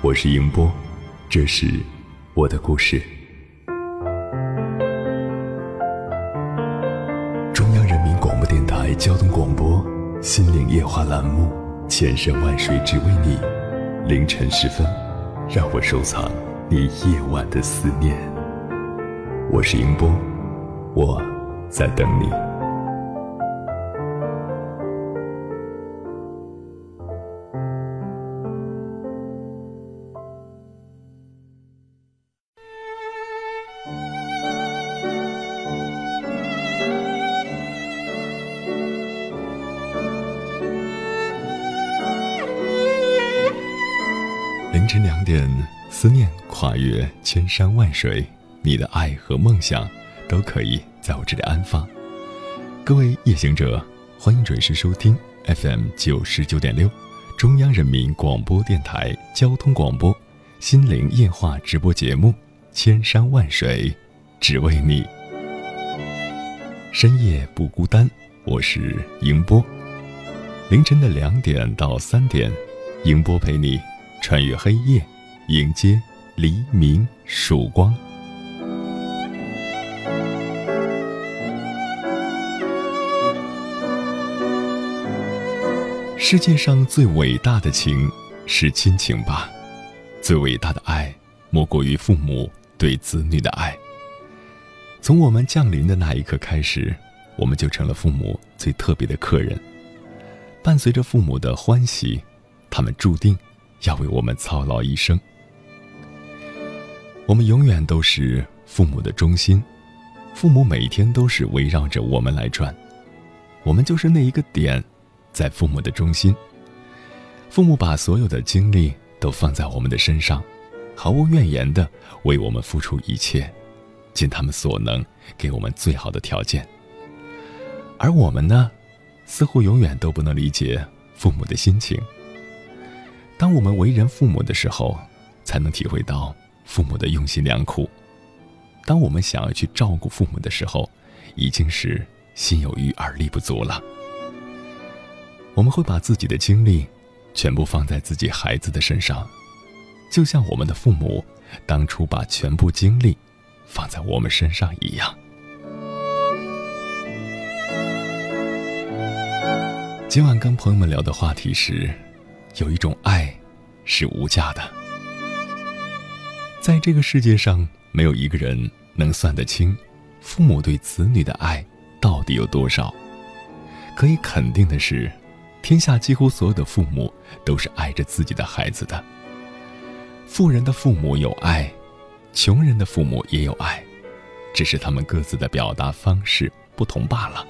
我是迎波，这是我的故事。中央人民广播电台交通广播《心灵夜话》栏目，千山万水只为你。凌晨时分，让我收藏你夜晚的思念。我是迎波，我在等你。凌晨两点，思念跨越千山万水，你的爱和梦想都可以在我这里安放。各位夜行者，欢迎准时收听 FM 九十九点六，中央人民广播电台交通广播《心灵夜话》直播节目《千山万水只为你》，深夜不孤单。我是迎波，凌晨的两点到三点，迎波陪你。穿越黑夜，迎接黎明曙光。世界上最伟大的情是亲情吧？最伟大的爱莫过于父母对子女的爱。从我们降临的那一刻开始，我们就成了父母最特别的客人。伴随着父母的欢喜，他们注定。要为我们操劳一生，我们永远都是父母的中心，父母每天都是围绕着我们来转，我们就是那一个点，在父母的中心。父母把所有的精力都放在我们的身上，毫无怨言的为我们付出一切，尽他们所能给我们最好的条件。而我们呢，似乎永远都不能理解父母的心情。当我们为人父母的时候，才能体会到父母的用心良苦；当我们想要去照顾父母的时候，已经是心有余而力不足了。我们会把自己的精力全部放在自己孩子的身上，就像我们的父母当初把全部精力放在我们身上一样。今晚跟朋友们聊的话题是。有一种爱，是无价的。在这个世界上，没有一个人能算得清，父母对子女的爱到底有多少。可以肯定的是，天下几乎所有的父母都是爱着自己的孩子的。富人的父母有爱，穷人的父母也有爱，只是他们各自的表达方式不同罢了。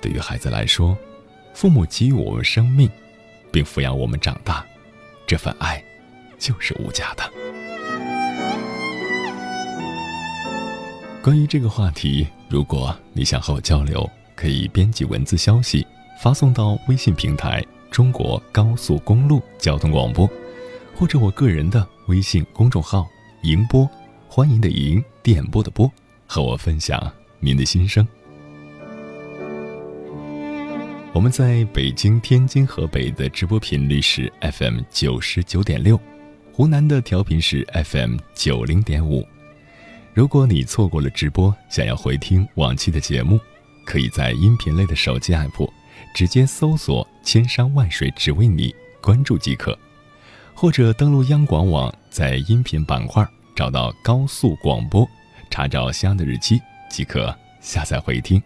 对于孩子来说，父母给予我们生命。并抚养我们长大，这份爱就是无价的。关于这个话题，如果你想和我交流，可以编辑文字消息发送到微信平台“中国高速公路交通广播”，或者我个人的微信公众号“迎播”，欢迎的迎，电波的波，和我分享您的心声。我们在北京、天津、河北的直播频率是 FM 九十九点六，湖南的调频是 FM 九零点五。如果你错过了直播，想要回听往期的节目，可以在音频类的手机 app 直接搜索“千山万水只为你”，关注即可；或者登录央广网，在音频板块找到高速广播，查找相应的日期即可下载回听。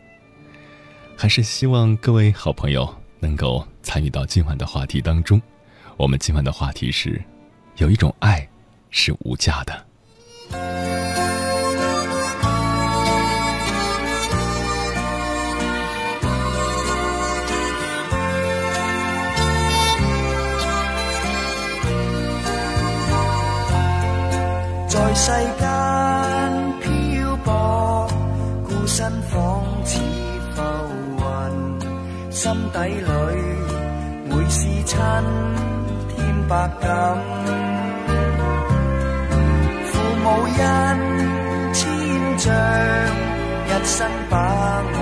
还是希望各位好朋友能够参与到今晚的话题当中。我们今晚的话题是：有一种爱是无价的。在世间心底里每思亲添百感。父母恩千丈，一生把我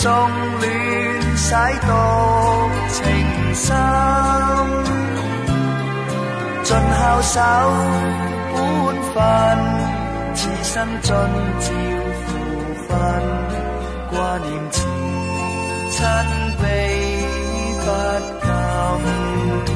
送暖，洗獨情深，尽孝守本分，此生尽照父分，挂念慈亲悲不禁。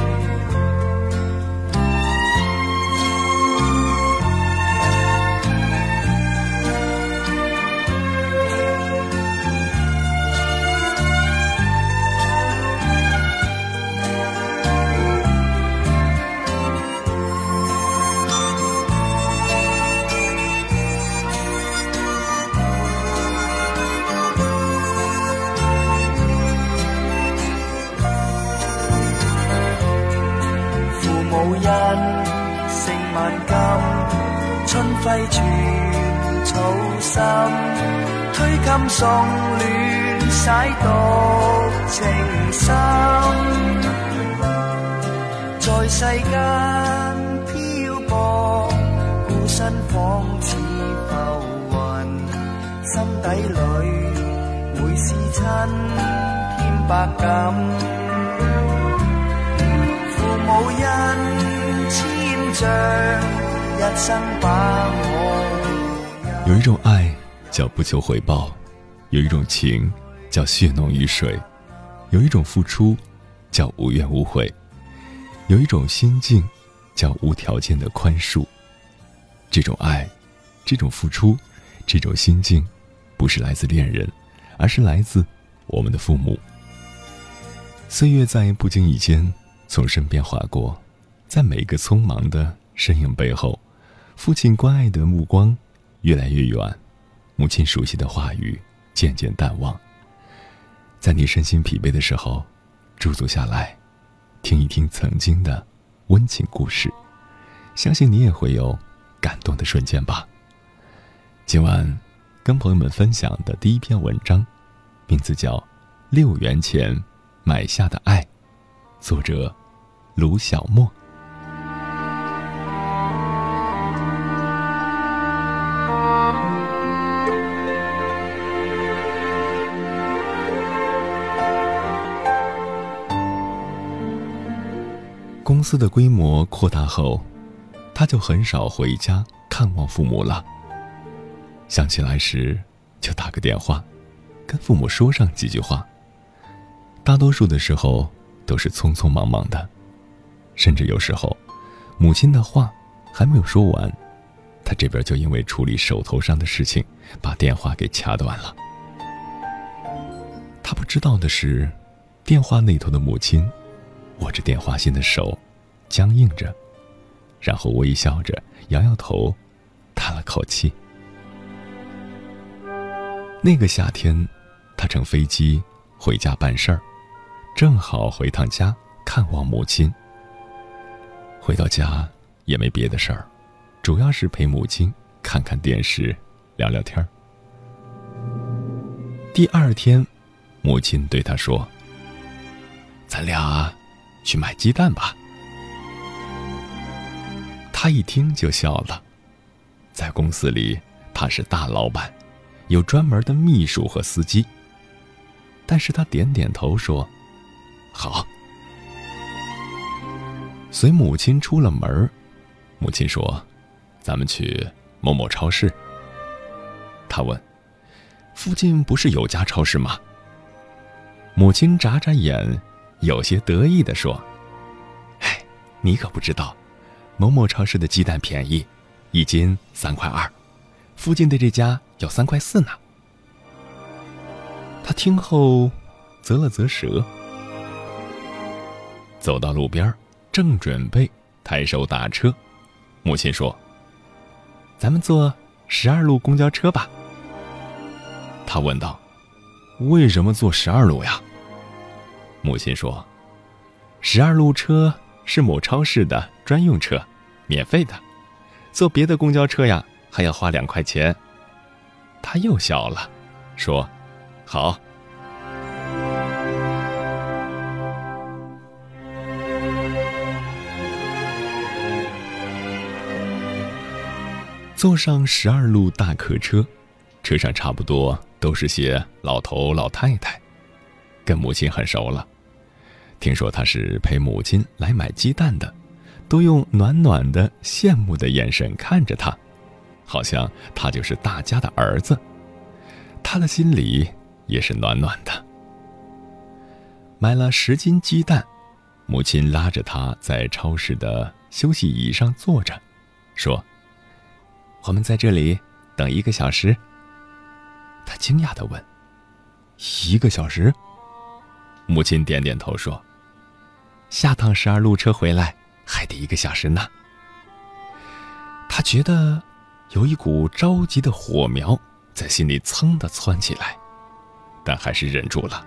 全草心，推襟送暖，洗獨情深，在世间漂泊，孤身仿似浮云，心底里每思亲添百感。父母恩千丈，有一种爱叫不求回报，有一种情叫血浓于水，有一种付出叫无怨无悔，有一种心境叫无条件的宽恕。这种爱，这种付出，这种心境，不是来自恋人，而是来自我们的父母。岁月在不经意间从身边划过，在每个匆忙的身影背后，父亲关爱的目光越来越远，母亲熟悉的话语渐渐淡忘。在你身心疲惫的时候，驻足下来，听一听曾经的温情故事，相信你也会有感动的瞬间吧。今晚跟朋友们分享的第一篇文章，名字叫《六元钱买下的爱》，作者卢小莫。司的规模扩大后，他就很少回家看望父母了。想起来时，就打个电话，跟父母说上几句话。大多数的时候都是匆匆忙忙的，甚至有时候，母亲的话还没有说完，他这边就因为处理手头上的事情，把电话给掐断了。他不知道的是，电话那头的母亲。握着电话线的手，僵硬着，然后微笑着摇摇头，叹了口气。那个夏天，他乘飞机回家办事儿，正好回趟家看望母亲。回到家也没别的事儿，主要是陪母亲看看电视，聊聊天儿。第二天，母亲对他说：“咱俩。”去买鸡蛋吧。他一听就笑了，在公司里他是大老板，有专门的秘书和司机。但是他点点头说：“好。”随母亲出了门母亲说：“咱们去某某超市。”他问：“附近不是有家超市吗？”母亲眨眨眼，有些得意地说：“哎，你可不知道，某某超市的鸡蛋便宜，一斤三块二，附近的这家要三块四呢。”他听后，啧了啧舌，走到路边，正准备抬手打车，母亲说：“咱们坐十二路公交车吧。”他问道：“为什么坐十二路呀？”母亲说：“十二路车是某超市的专用车，免费的，坐别的公交车呀还要花两块钱。”他又笑了，说。好。坐上十二路大客车，车上差不多都是些老头老太太，跟母亲很熟了。听说他是陪母亲来买鸡蛋的，都用暖暖的、羡慕的眼神看着他，好像他就是大家的儿子。他的心里。也是暖暖的。买了十斤鸡蛋，母亲拉着他在超市的休息椅上坐着，说：“我们在这里等一个小时。”他惊讶的问：“一个小时？”母亲点点头说：“下趟十二路车回来还得一个小时呢。”他觉得有一股着急的火苗在心里噌的窜起来。但还是忍住了，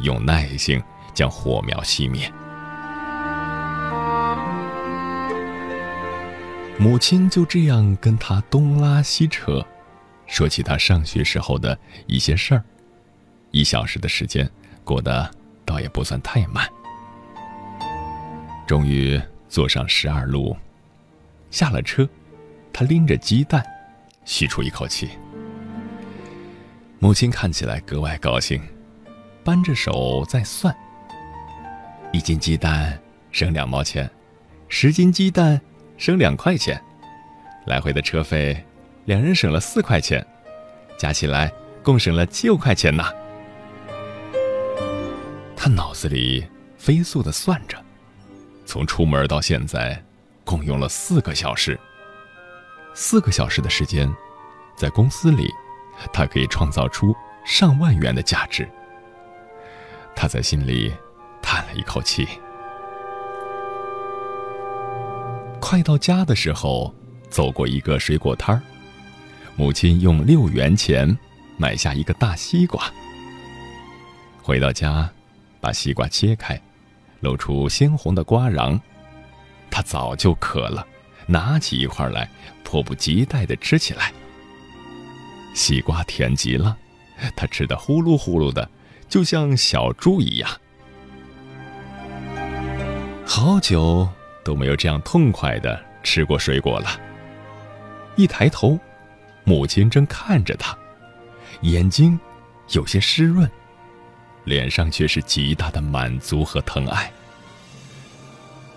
用耐性将火苗熄灭。母亲就这样跟他东拉西扯，说起他上学时候的一些事儿。一小时的时间过得倒也不算太慢。终于坐上十二路，下了车，他拎着鸡蛋，吸出一口气。母亲看起来格外高兴，扳着手在算：一斤鸡蛋省两毛钱，十斤鸡蛋省两块钱，来回的车费，两人省了四块钱，加起来共省了六块钱呐。他脑子里飞速的算着，从出门到现在，共用了四个小时。四个小时的时间，在公司里。他可以创造出上万元的价值。他在心里叹了一口气。快到家的时候，走过一个水果摊儿，母亲用六元钱买下一个大西瓜。回到家，把西瓜切开，露出鲜红的瓜瓤。他早就渴了，拿起一块来，迫不及待地吃起来。西瓜甜极了，他吃的呼噜呼噜的，就像小猪一样。好久都没有这样痛快的吃过水果了。一抬头，母亲正看着他，眼睛有些湿润，脸上却是极大的满足和疼爱。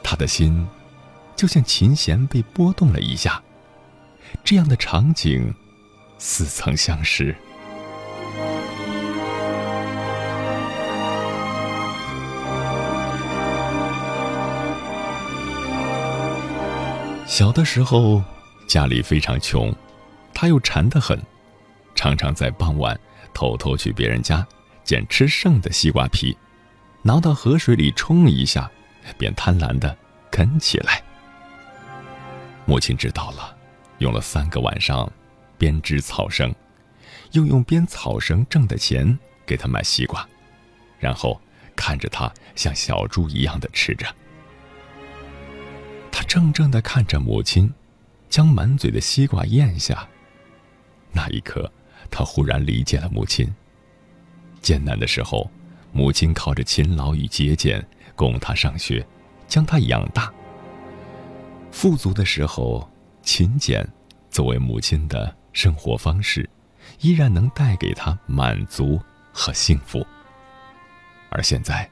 他的心就像琴弦被拨动了一下，这样的场景。似曾相识。小的时候，家里非常穷，他又馋得很，常常在傍晚偷偷去别人家捡吃剩的西瓜皮，拿到河水里冲一下，便贪婪的啃起来。母亲知道了，用了三个晚上。编织草绳，又用编草绳挣的钱给他买西瓜，然后看着他像小猪一样的吃着。他怔怔的看着母亲，将满嘴的西瓜咽下。那一刻，他忽然理解了母亲。艰难的时候，母亲靠着勤劳与节俭供他上学，将他养大；富足的时候，勤俭作为母亲的。生活方式依然能带给他满足和幸福。而现在，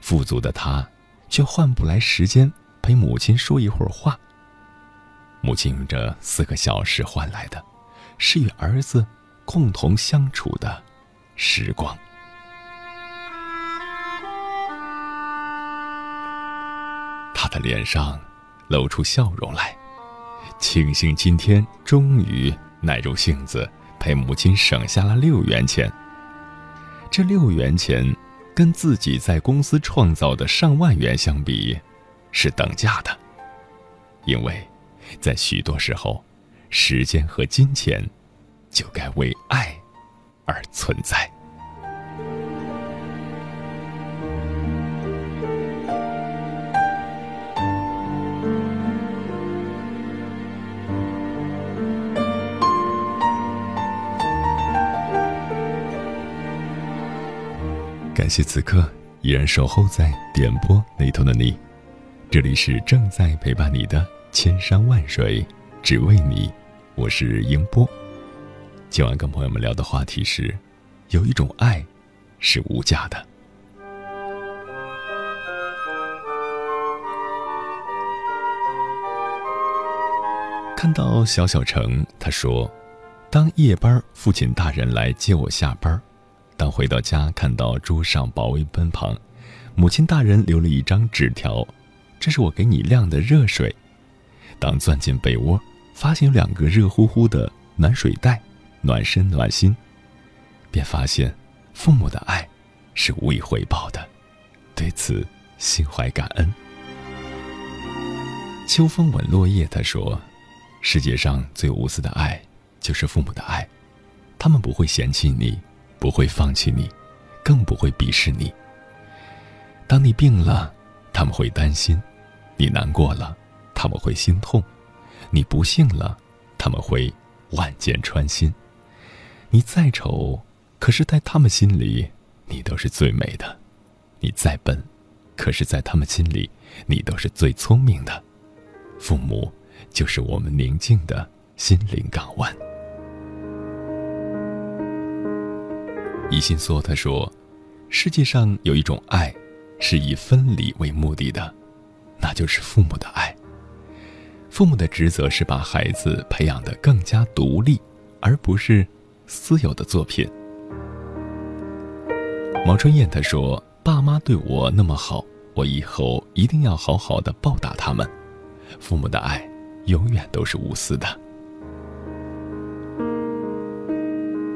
富足的他却换不来时间陪母亲说一会儿话。母亲用这四个小时换来的，是与儿子共同相处的时光。他的脸上露出笑容来，庆幸今天终于耐住性子陪母亲省下了六元钱。这六元钱，跟自己在公司创造的上万元相比，是等价的。因为，在许多时候，时间和金钱，就该为爱而存在。感谢此刻依然守候在点播那头的你，这里是正在陪伴你的千山万水，只为你。我是英波。今晚跟朋友们聊的话题是：有一种爱，是无价的。看到小小成，他说：“当夜班，父亲大人来接我下班。”当回到家，看到桌上保温杯旁，母亲大人留了一张纸条：“这是我给你晾的热水。”当钻进被窝，发现有两个热乎乎的暖水袋，暖身暖心，便发现父母的爱是无以回报的，对此心怀感恩。秋风吻落叶，他说：“世界上最无私的爱，就是父母的爱，他们不会嫌弃你。”不会放弃你，更不会鄙视你。当你病了，他们会担心；你难过了，他们会心痛；你不幸了，他们会万箭穿心。你再丑，可是在他们心里，你都是最美的；你再笨，可是在他们心里，你都是最聪明的。父母就是我们宁静的心灵港湾。一心说：“他说，世界上有一种爱，是以分离为目的的，那就是父母的爱。父母的职责是把孩子培养得更加独立，而不是私有的作品。”毛春燕他说：“爸妈对我那么好，我以后一定要好好的报答他们。父母的爱，永远都是无私的。”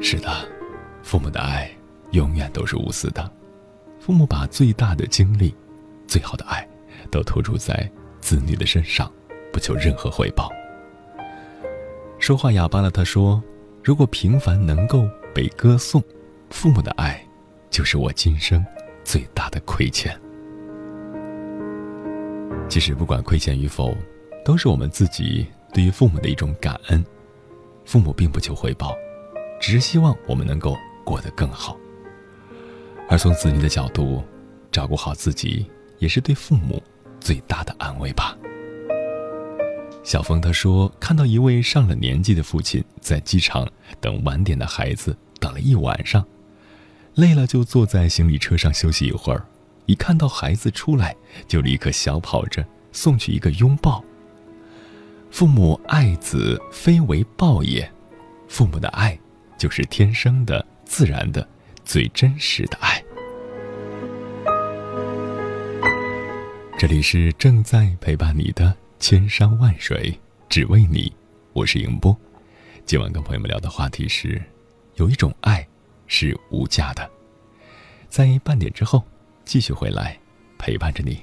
是的。父母的爱永远都是无私的，父母把最大的精力、最好的爱，都投注在子女的身上，不求任何回报。说话哑巴了，他说：“如果平凡能够被歌颂，父母的爱，就是我今生最大的亏欠。”其实，不管亏欠与否，都是我们自己对于父母的一种感恩。父母并不求回报，只是希望我们能够。过得更好，而从子女的角度，照顾好自己也是对父母最大的安慰吧。小峰他说，看到一位上了年纪的父亲在机场等晚点的孩子，等了一晚上，累了就坐在行李车上休息一会儿，一看到孩子出来，就立刻小跑着送去一个拥抱。父母爱子非为报也，父母的爱就是天生的。自然的，最真实的爱。这里是正在陪伴你的千山万水，只为你。我是迎波。今晚跟朋友们聊的话题是：有一种爱是无价的。在半点之后，继续回来陪伴着你。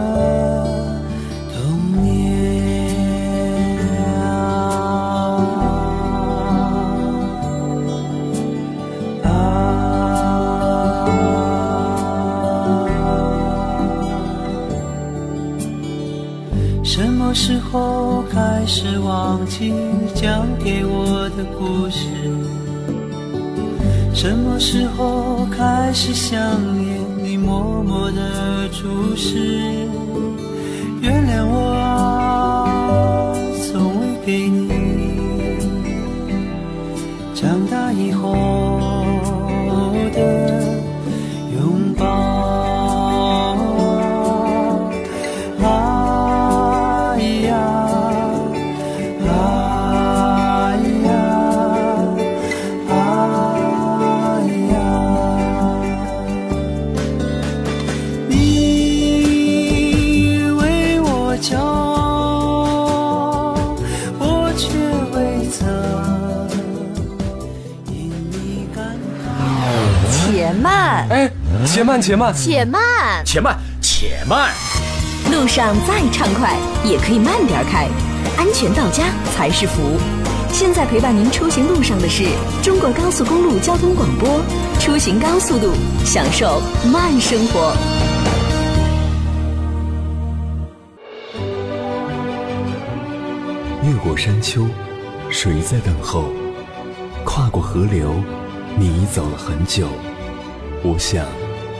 开始忘记讲给我的故事。什么时候开始想念你？默默的注视，原谅我啊，从未给你长大以后慢，且慢，且慢，且慢，且慢。路上再畅快，也可以慢点开，安全到家才是福。现在陪伴您出行路上的是中国高速公路交通广播，出行高速度，享受慢生活。越过山丘，谁在等候？跨过河流，你已走了很久。我想，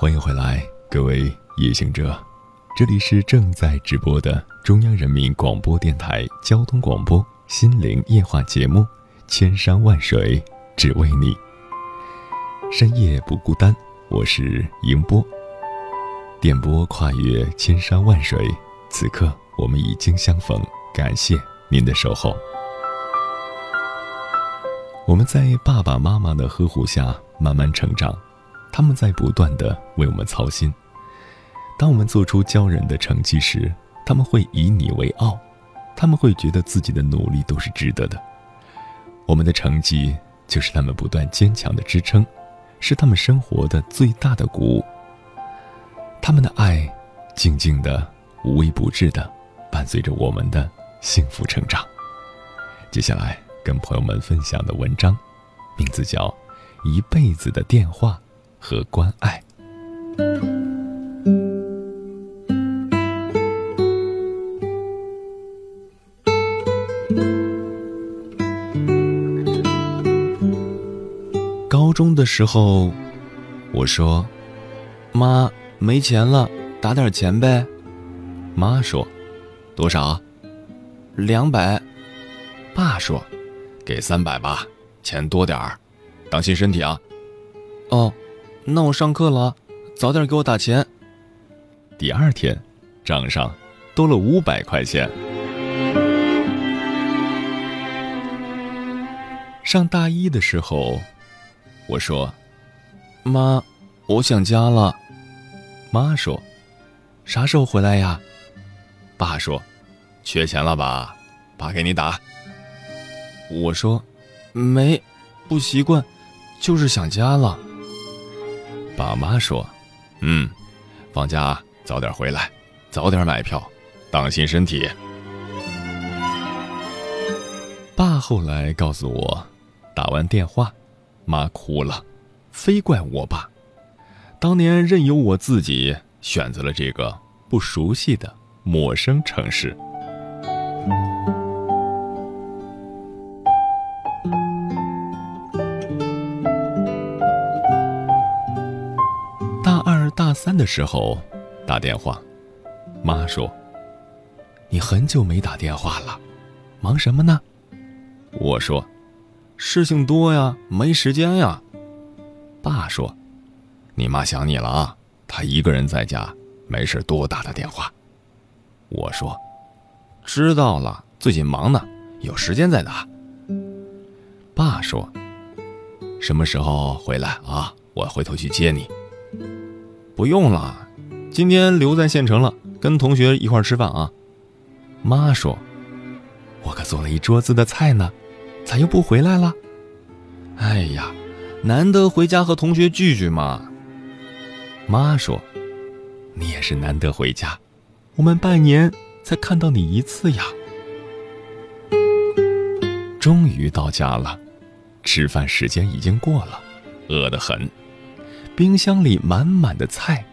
欢迎回来，各位夜行者，这里是正在直播的中央人民广播电台交通广播心灵夜话节目《千山万水只为你》，深夜不孤单，我是迎波。电波跨越千山万水，此刻我们已经相逢，感谢您的守候。我们在爸爸妈妈的呵护下慢慢成长。他们在不断的为我们操心。当我们做出骄人的成绩时，他们会以你为傲，他们会觉得自己的努力都是值得的。我们的成绩就是他们不断坚强的支撑，是他们生活的最大的鼓舞。他们的爱，静静的、无微不至的，伴随着我们的幸福成长。接下来跟朋友们分享的文章，名字叫《一辈子的电话》。和关爱。高中的时候，我说：“妈，没钱了，打点钱呗。”妈说：“多少？两百。”爸说：“给三百吧，钱多点儿，当心身体啊。”哦。那我上课了，早点给我打钱。第二天，账上多了五百块钱。上大一的时候，我说：“妈，我想家了。”妈说：“啥时候回来呀？”爸说：“缺钱了吧？爸给你打。”我说：“没，不习惯，就是想家了。”爸妈说：“嗯，放假早点回来，早点买票，当心身体。”爸后来告诉我，打完电话，妈哭了，非怪我爸，当年任由我自己选择了这个不熟悉的陌生城市。三的时候，打电话，妈说：“你很久没打电话了，忙什么呢？”我说：“事情多呀，没时间呀。”爸说：“你妈想你了啊，她一个人在家，没事多打打电话。”我说：“知道了，最近忙呢，有时间再打。”爸说：“什么时候回来啊？我回头去接你。”不用了，今天留在县城了，跟同学一块吃饭啊。妈说：“我可做了一桌子的菜呢，咋又不回来了？哎呀，难得回家和同学聚聚嘛。妈说：“你也是难得回家，我们半年才看到你一次呀。”终于到家了，吃饭时间已经过了，饿得很，冰箱里满满的菜，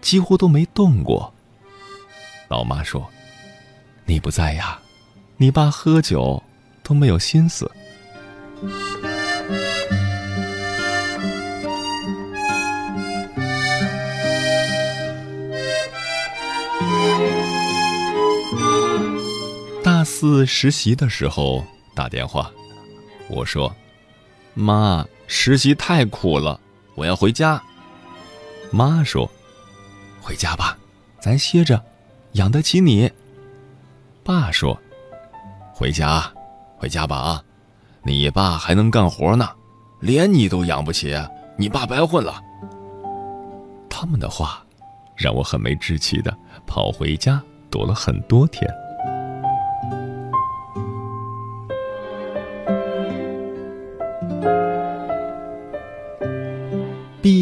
几乎都没动过。老妈说：“你不在呀，你爸喝酒都没有心思。”大四实习的时候打电话，我说：“妈，实习太苦了，我要回家。”妈说：“回家吧，咱歇着，养得起你。”爸说：“回家，回家吧啊，你爸还能干活呢，连你都养不起，你爸白混了。”他们的话让我很没志气的跑回家躲了很多天。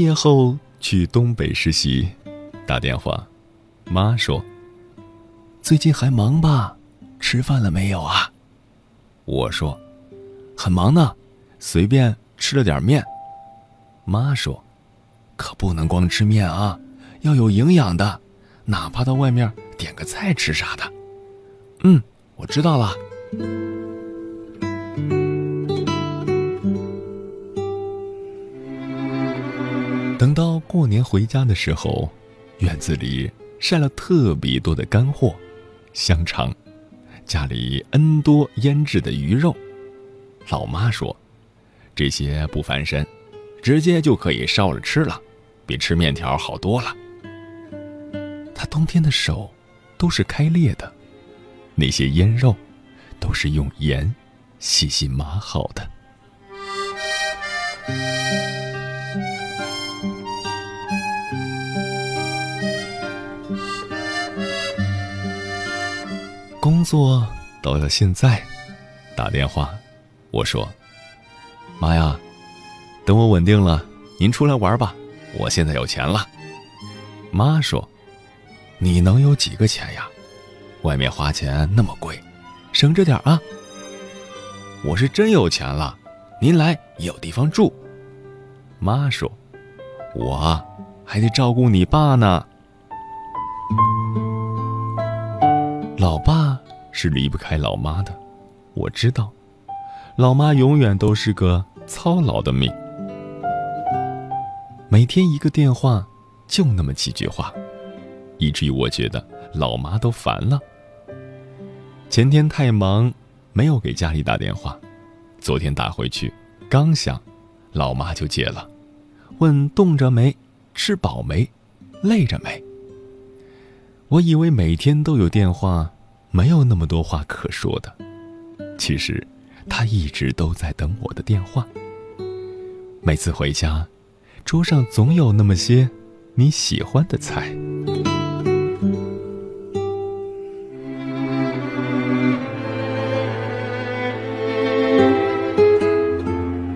业后去东北实习，打电话，妈说：“最近还忙吧？吃饭了没有啊？”我说：“很忙呢，随便吃了点面。”妈说：“可不能光吃面啊，要有营养的，哪怕到外面点个菜吃啥的。”嗯，我知道了。等到过年回家的时候，院子里晒了特别多的干货，香肠，家里 N 多腌制的鱼肉。老妈说：“这些不翻身，直接就可以烧了吃了，比吃面条好多了。”她冬天的手都是开裂的，那些腌肉都是用盐细细码好的。作到了现在，打电话，我说：“妈呀，等我稳定了，您出来玩吧，我现在有钱了。”妈说：“你能有几个钱呀？外面花钱那么贵，省着点啊。”我是真有钱了，您来也有地方住。妈说：“我还得照顾你爸呢。”老爸是离不开老妈的，我知道，老妈永远都是个操劳的命。每天一个电话，就那么几句话，以至于我觉得老妈都烦了。前天太忙，没有给家里打电话，昨天打回去，刚响，老妈就接了，问冻着没，吃饱没，累着没。我以为每天都有电话，没有那么多话可说的。其实，他一直都在等我的电话。每次回家，桌上总有那么些你喜欢的菜。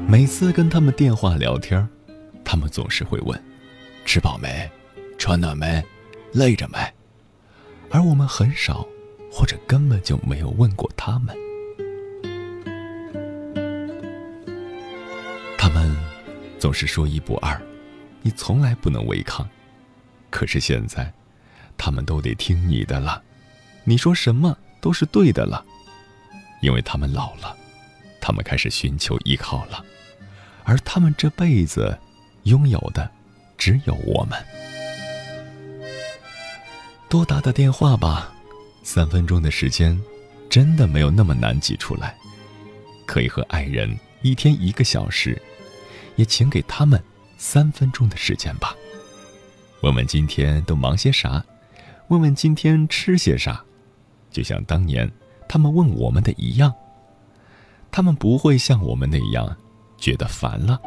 每次跟他们电话聊天，他们总是会问：“吃饱没？穿暖没？累着没？”而我们很少，或者根本就没有问过他们。他们总是说一不二，你从来不能违抗。可是现在，他们都得听你的了，你说什么都是对的了，因为他们老了，他们开始寻求依靠了。而他们这辈子拥有的，只有我们。多打打电话吧，三分钟的时间，真的没有那么难挤出来。可以和爱人一天一个小时，也请给他们三分钟的时间吧。问问今天都忙些啥，问问今天吃些啥，就像当年他们问我们的一样。他们不会像我们那样。觉得烦了。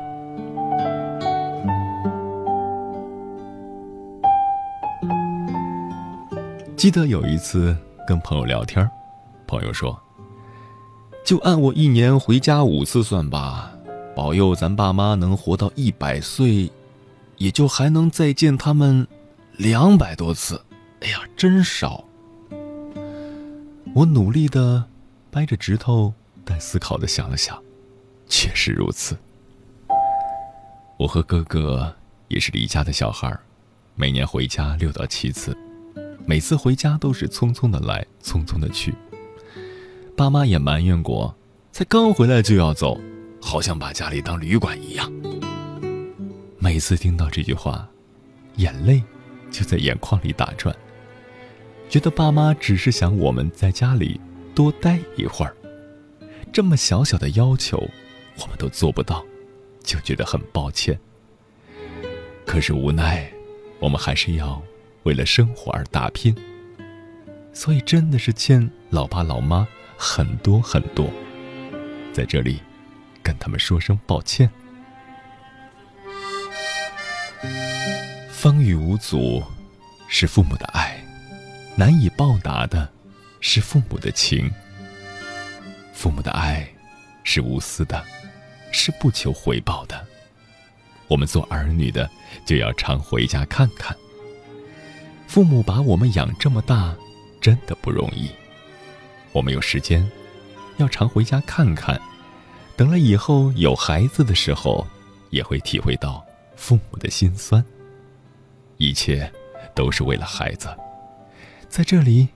记得有一次跟朋友聊天，朋友说：“就按我一年回家五次算吧，保佑咱爸妈能活到一百岁，也就还能再见他们两百多次。哎呀，真少！我努力的掰着指头，带思考的想了想，确实如此。我和哥哥也是离家的小孩每年回家六到七次，每次回家都是匆匆的来，匆匆的去。爸妈也埋怨过，才刚回来就要走，好像把家里当旅馆一样。每次听到这句话，眼泪就在眼眶里打转。觉得爸妈只是想我们在家里多待一会儿，这么小小的要求，我们都做不到，就觉得很抱歉。可是无奈，我们还是要为了生活而打拼，所以真的是欠老爸老妈。很多很多，在这里，跟他们说声抱歉。风雨无阻，是父母的爱；难以报答的，是父母的情。父母的爱，是无私的，是不求回报的。我们做儿女的，就要常回家看看。父母把我们养这么大，真的不容易。我们有时间，要常回家看看。等了以后有孩子的时候，也会体会到父母的心酸。一切都是为了孩子。在这里，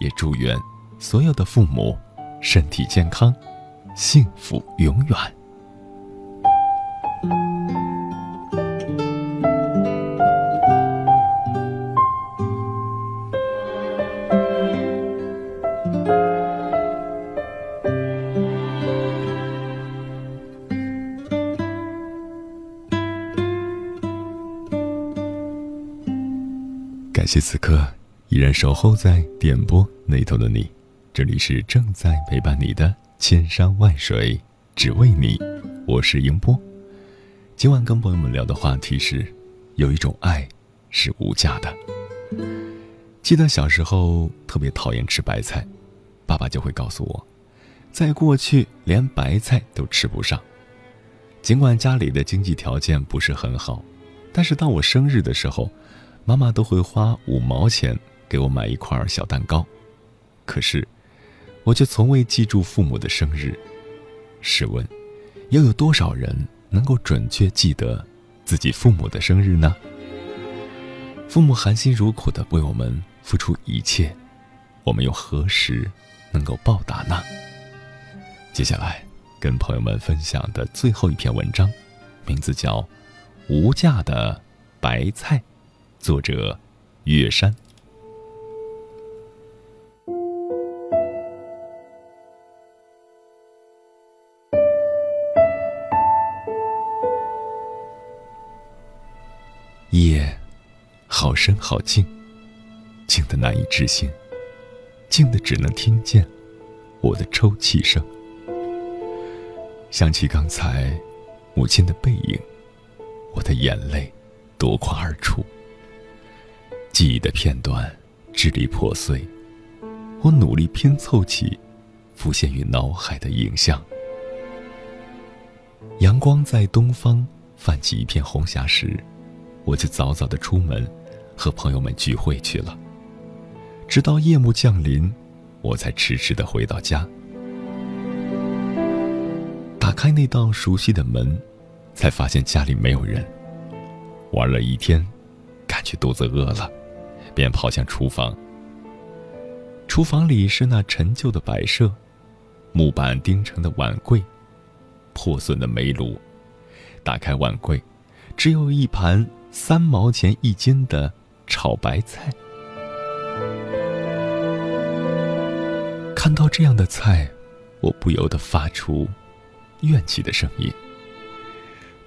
也祝愿所有的父母身体健康，幸福永远。感谢此刻依然守候在点播那头的你，这里是正在陪伴你的千山万水，只为你。我是英波。今晚跟朋友们聊的话题是：有一种爱是无价的。记得小时候特别讨厌吃白菜，爸爸就会告诉我，在过去连白菜都吃不上。尽管家里的经济条件不是很好，但是当我生日的时候。妈妈都会花五毛钱给我买一块小蛋糕，可是我却从未记住父母的生日。试问，又有多少人能够准确记得自己父母的生日呢？父母含辛茹苦的为我们付出一切，我们又何时能够报答呢？接下来跟朋友们分享的最后一篇文章，名字叫《无价的白菜》。作者：月山。夜，好深好静，静的难以置信，静的只能听见我的抽泣声。想起刚才母亲的背影，我的眼泪夺眶而出。记忆的片段支离破碎，我努力拼凑起浮现于脑海的影像。阳光在东方泛起一片红霞时，我就早早的出门，和朋友们聚会去了。直到夜幕降临，我才迟迟的回到家。打开那道熟悉的门，才发现家里没有人。玩了一天，感觉肚子饿了。便跑向厨房。厨房里是那陈旧的摆设，木板钉成的碗柜，破损的煤炉。打开碗柜，只有一盘三毛钱一斤的炒白菜。看到这样的菜，我不由得发出怨气的声音：“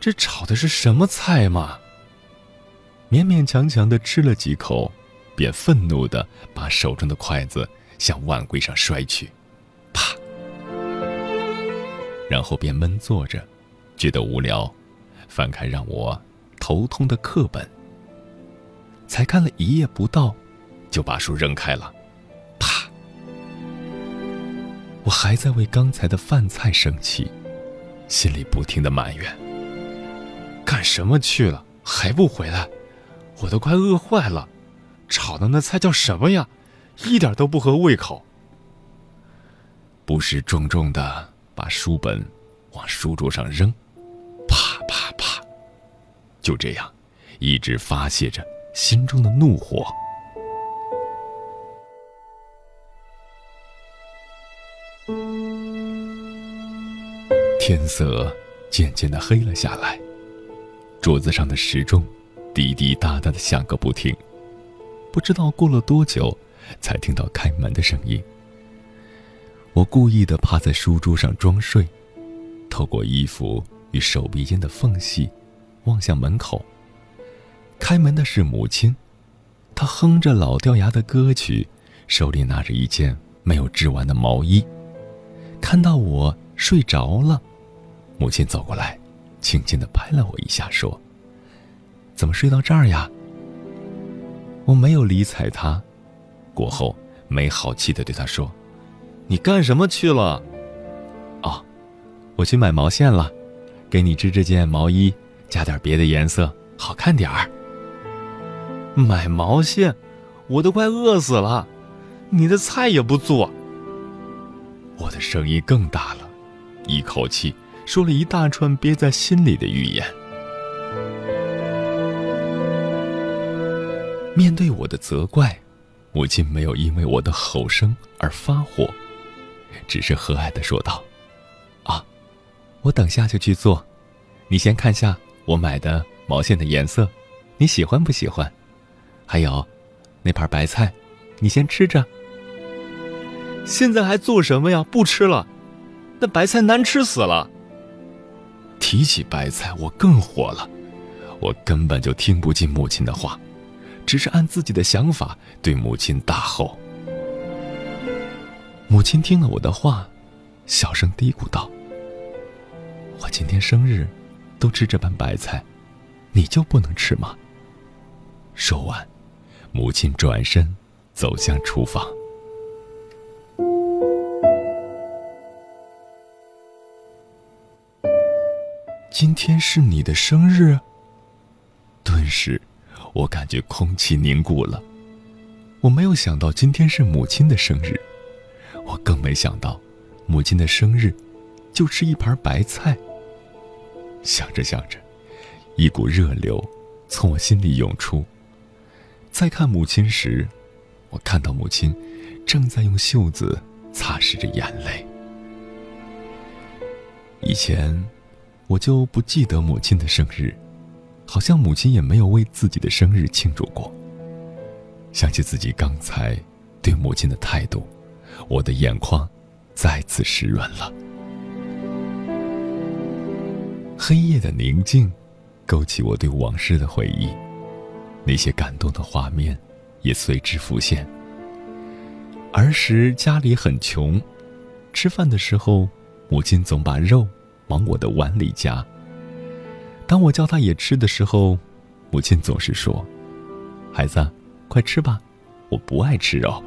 这炒的是什么菜嘛？”勉勉强强的吃了几口。便愤怒的把手中的筷子向碗柜上摔去，啪！然后便闷坐着，觉得无聊，翻开让我头痛的课本。才看了一页不到，就把书扔开了，啪！我还在为刚才的饭菜生气，心里不停的埋怨：干什么去了？还不回来？我都快饿坏了！炒的那菜叫什么呀？一点都不合胃口。不时重重的把书本往书桌上扔，啪啪啪，就这样，一直发泄着心中的怒火。天色渐渐的黑了下来，桌子上的时钟滴滴答答的响个不停。不知道过了多久，才听到开门的声音。我故意的趴在书桌上装睡，透过衣服与手臂间的缝隙，望向门口。开门的是母亲，她哼着老掉牙的歌曲，手里拿着一件没有织完的毛衣。看到我睡着了，母亲走过来，轻轻的拍了我一下，说：“怎么睡到这儿呀？”我没有理睬他，过后没好气的对他说：“你干什么去了？”“哦，我去买毛线了，给你织这件毛衣，加点别的颜色，好看点儿。”“买毛线，我都快饿死了，你的菜也不做。”我的声音更大了，一口气说了一大串憋在心里的语言。面对我的责怪，母亲没有因为我的吼声而发火，只是和蔼的说道：“啊，我等下就去做，你先看下我买的毛线的颜色，你喜欢不喜欢？还有，那盘白菜，你先吃着。现在还做什么呀？不吃了，那白菜难吃死了。提起白菜，我更火了，我根本就听不进母亲的话。”只是按自己的想法对母亲大吼。母亲听了我的话，小声嘀咕道：“我今天生日，都吃这盘白菜，你就不能吃吗？”说完，母亲转身走向厨房。今天是你的生日，顿时。我感觉空气凝固了，我没有想到今天是母亲的生日，我更没想到，母亲的生日，就吃一盘白菜。想着想着，一股热流从我心里涌出。再看母亲时，我看到母亲正在用袖子擦拭着眼泪。以前，我就不记得母亲的生日。好像母亲也没有为自己的生日庆祝过。想起自己刚才对母亲的态度，我的眼眶再次湿润了。黑夜的宁静，勾起我对往事的回忆，那些感动的画面也随之浮现。儿时家里很穷，吃饭的时候，母亲总把肉往我的碗里夹。当我叫他也吃的时候，母亲总是说：“孩子，快吃吧，我不爱吃肉。”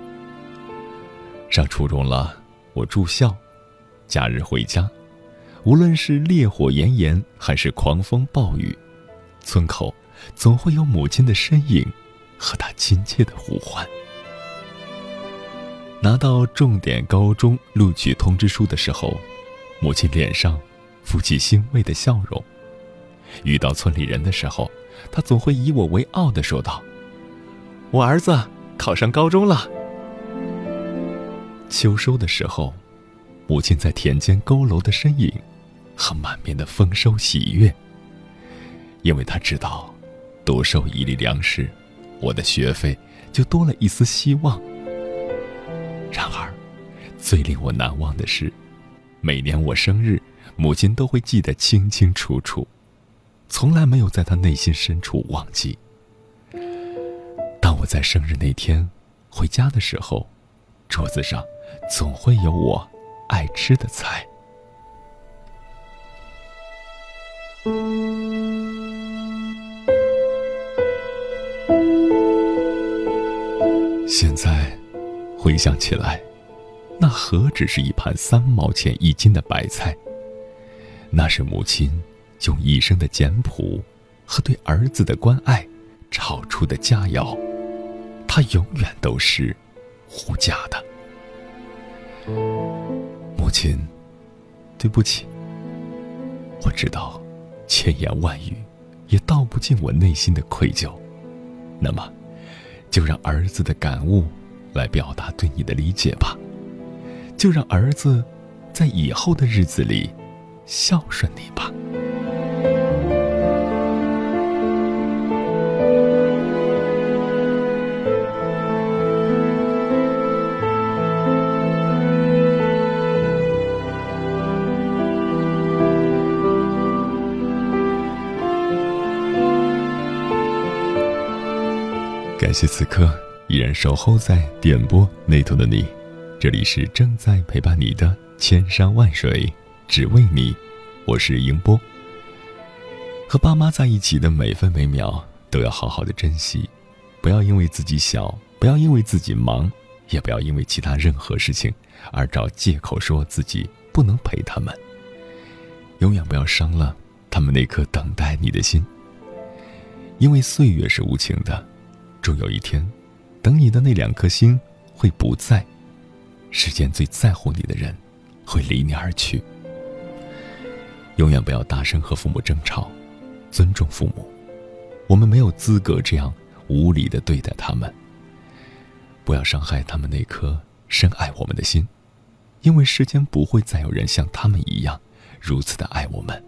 上初中了，我住校，假日回家，无论是烈火炎炎还是狂风暴雨，村口总会有母亲的身影和她亲切的呼唤。拿到重点高中录取通知书的时候，母亲脸上浮起欣慰的笑容。遇到村里人的时候，他总会以我为傲的说道：“我儿子考上高中了。”秋收的时候，母亲在田间佝偻的身影，和满面的丰收喜悦。因为他知道，多收一粒粮食，我的学费就多了一丝希望。然而，最令我难忘的是，每年我生日，母亲都会记得清清楚楚。从来没有在他内心深处忘记。当我在生日那天回家的时候，桌子上总会有我爱吃的菜。现在回想起来，那何止是一盘三毛钱一斤的白菜？那是母亲用一生的简朴和对儿子的关爱炒出的佳肴，它永远都是无价的。母亲，对不起。我知道，千言万语也道不尽我内心的愧疚。那么，就让儿子的感悟来表达对你的理解吧。就让儿子在以后的日子里孝顺你吧。感谢此刻依然守候在点播那头的你，这里是正在陪伴你的千山万水，只为你。我是迎波。和爸妈在一起的每分每秒都要好好的珍惜，不要因为自己小，不要因为自己忙，也不要因为其他任何事情而找借口说自己不能陪他们。永远不要伤了他们那颗等待你的心，因为岁月是无情的。终有一天，等你的那两颗心会不在，世间最在乎你的人会离你而去。永远不要大声和父母争吵，尊重父母。我们没有资格这样无理的对待他们。不要伤害他们那颗深爱我们的心，因为世间不会再有人像他们一样如此的爱我们。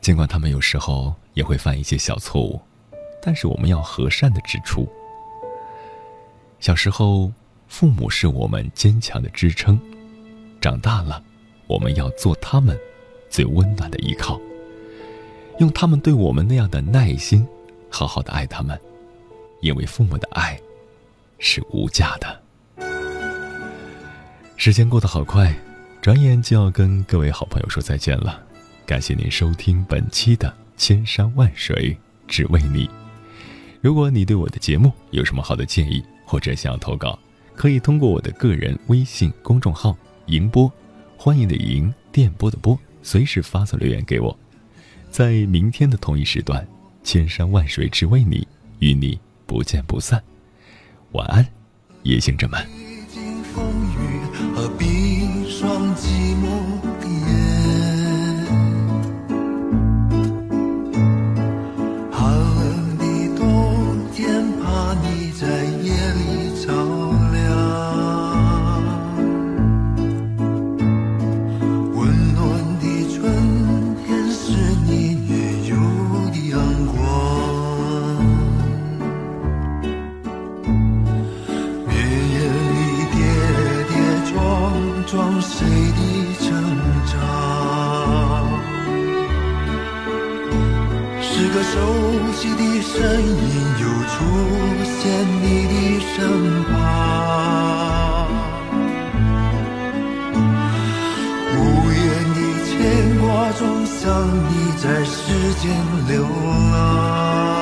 尽管他们有时候也会犯一些小错误。但是我们要和善的指出，小时候父母是我们坚强的支撑，长大了，我们要做他们最温暖的依靠，用他们对我们那样的耐心，好好的爱他们，因为父母的爱是无价的。时间过得好快，转眼就要跟各位好朋友说再见了，感谢您收听本期的千山万水只为你。如果你对我的节目有什么好的建议，或者想要投稿，可以通过我的个人微信公众号“迎波”，欢迎的迎，电波的波，随时发送留言给我。在明天的同一时段，千山万水只为你，与你不见不散。晚安，夜行者们。声音又出现你的身旁无言的牵挂中想你在世间流浪。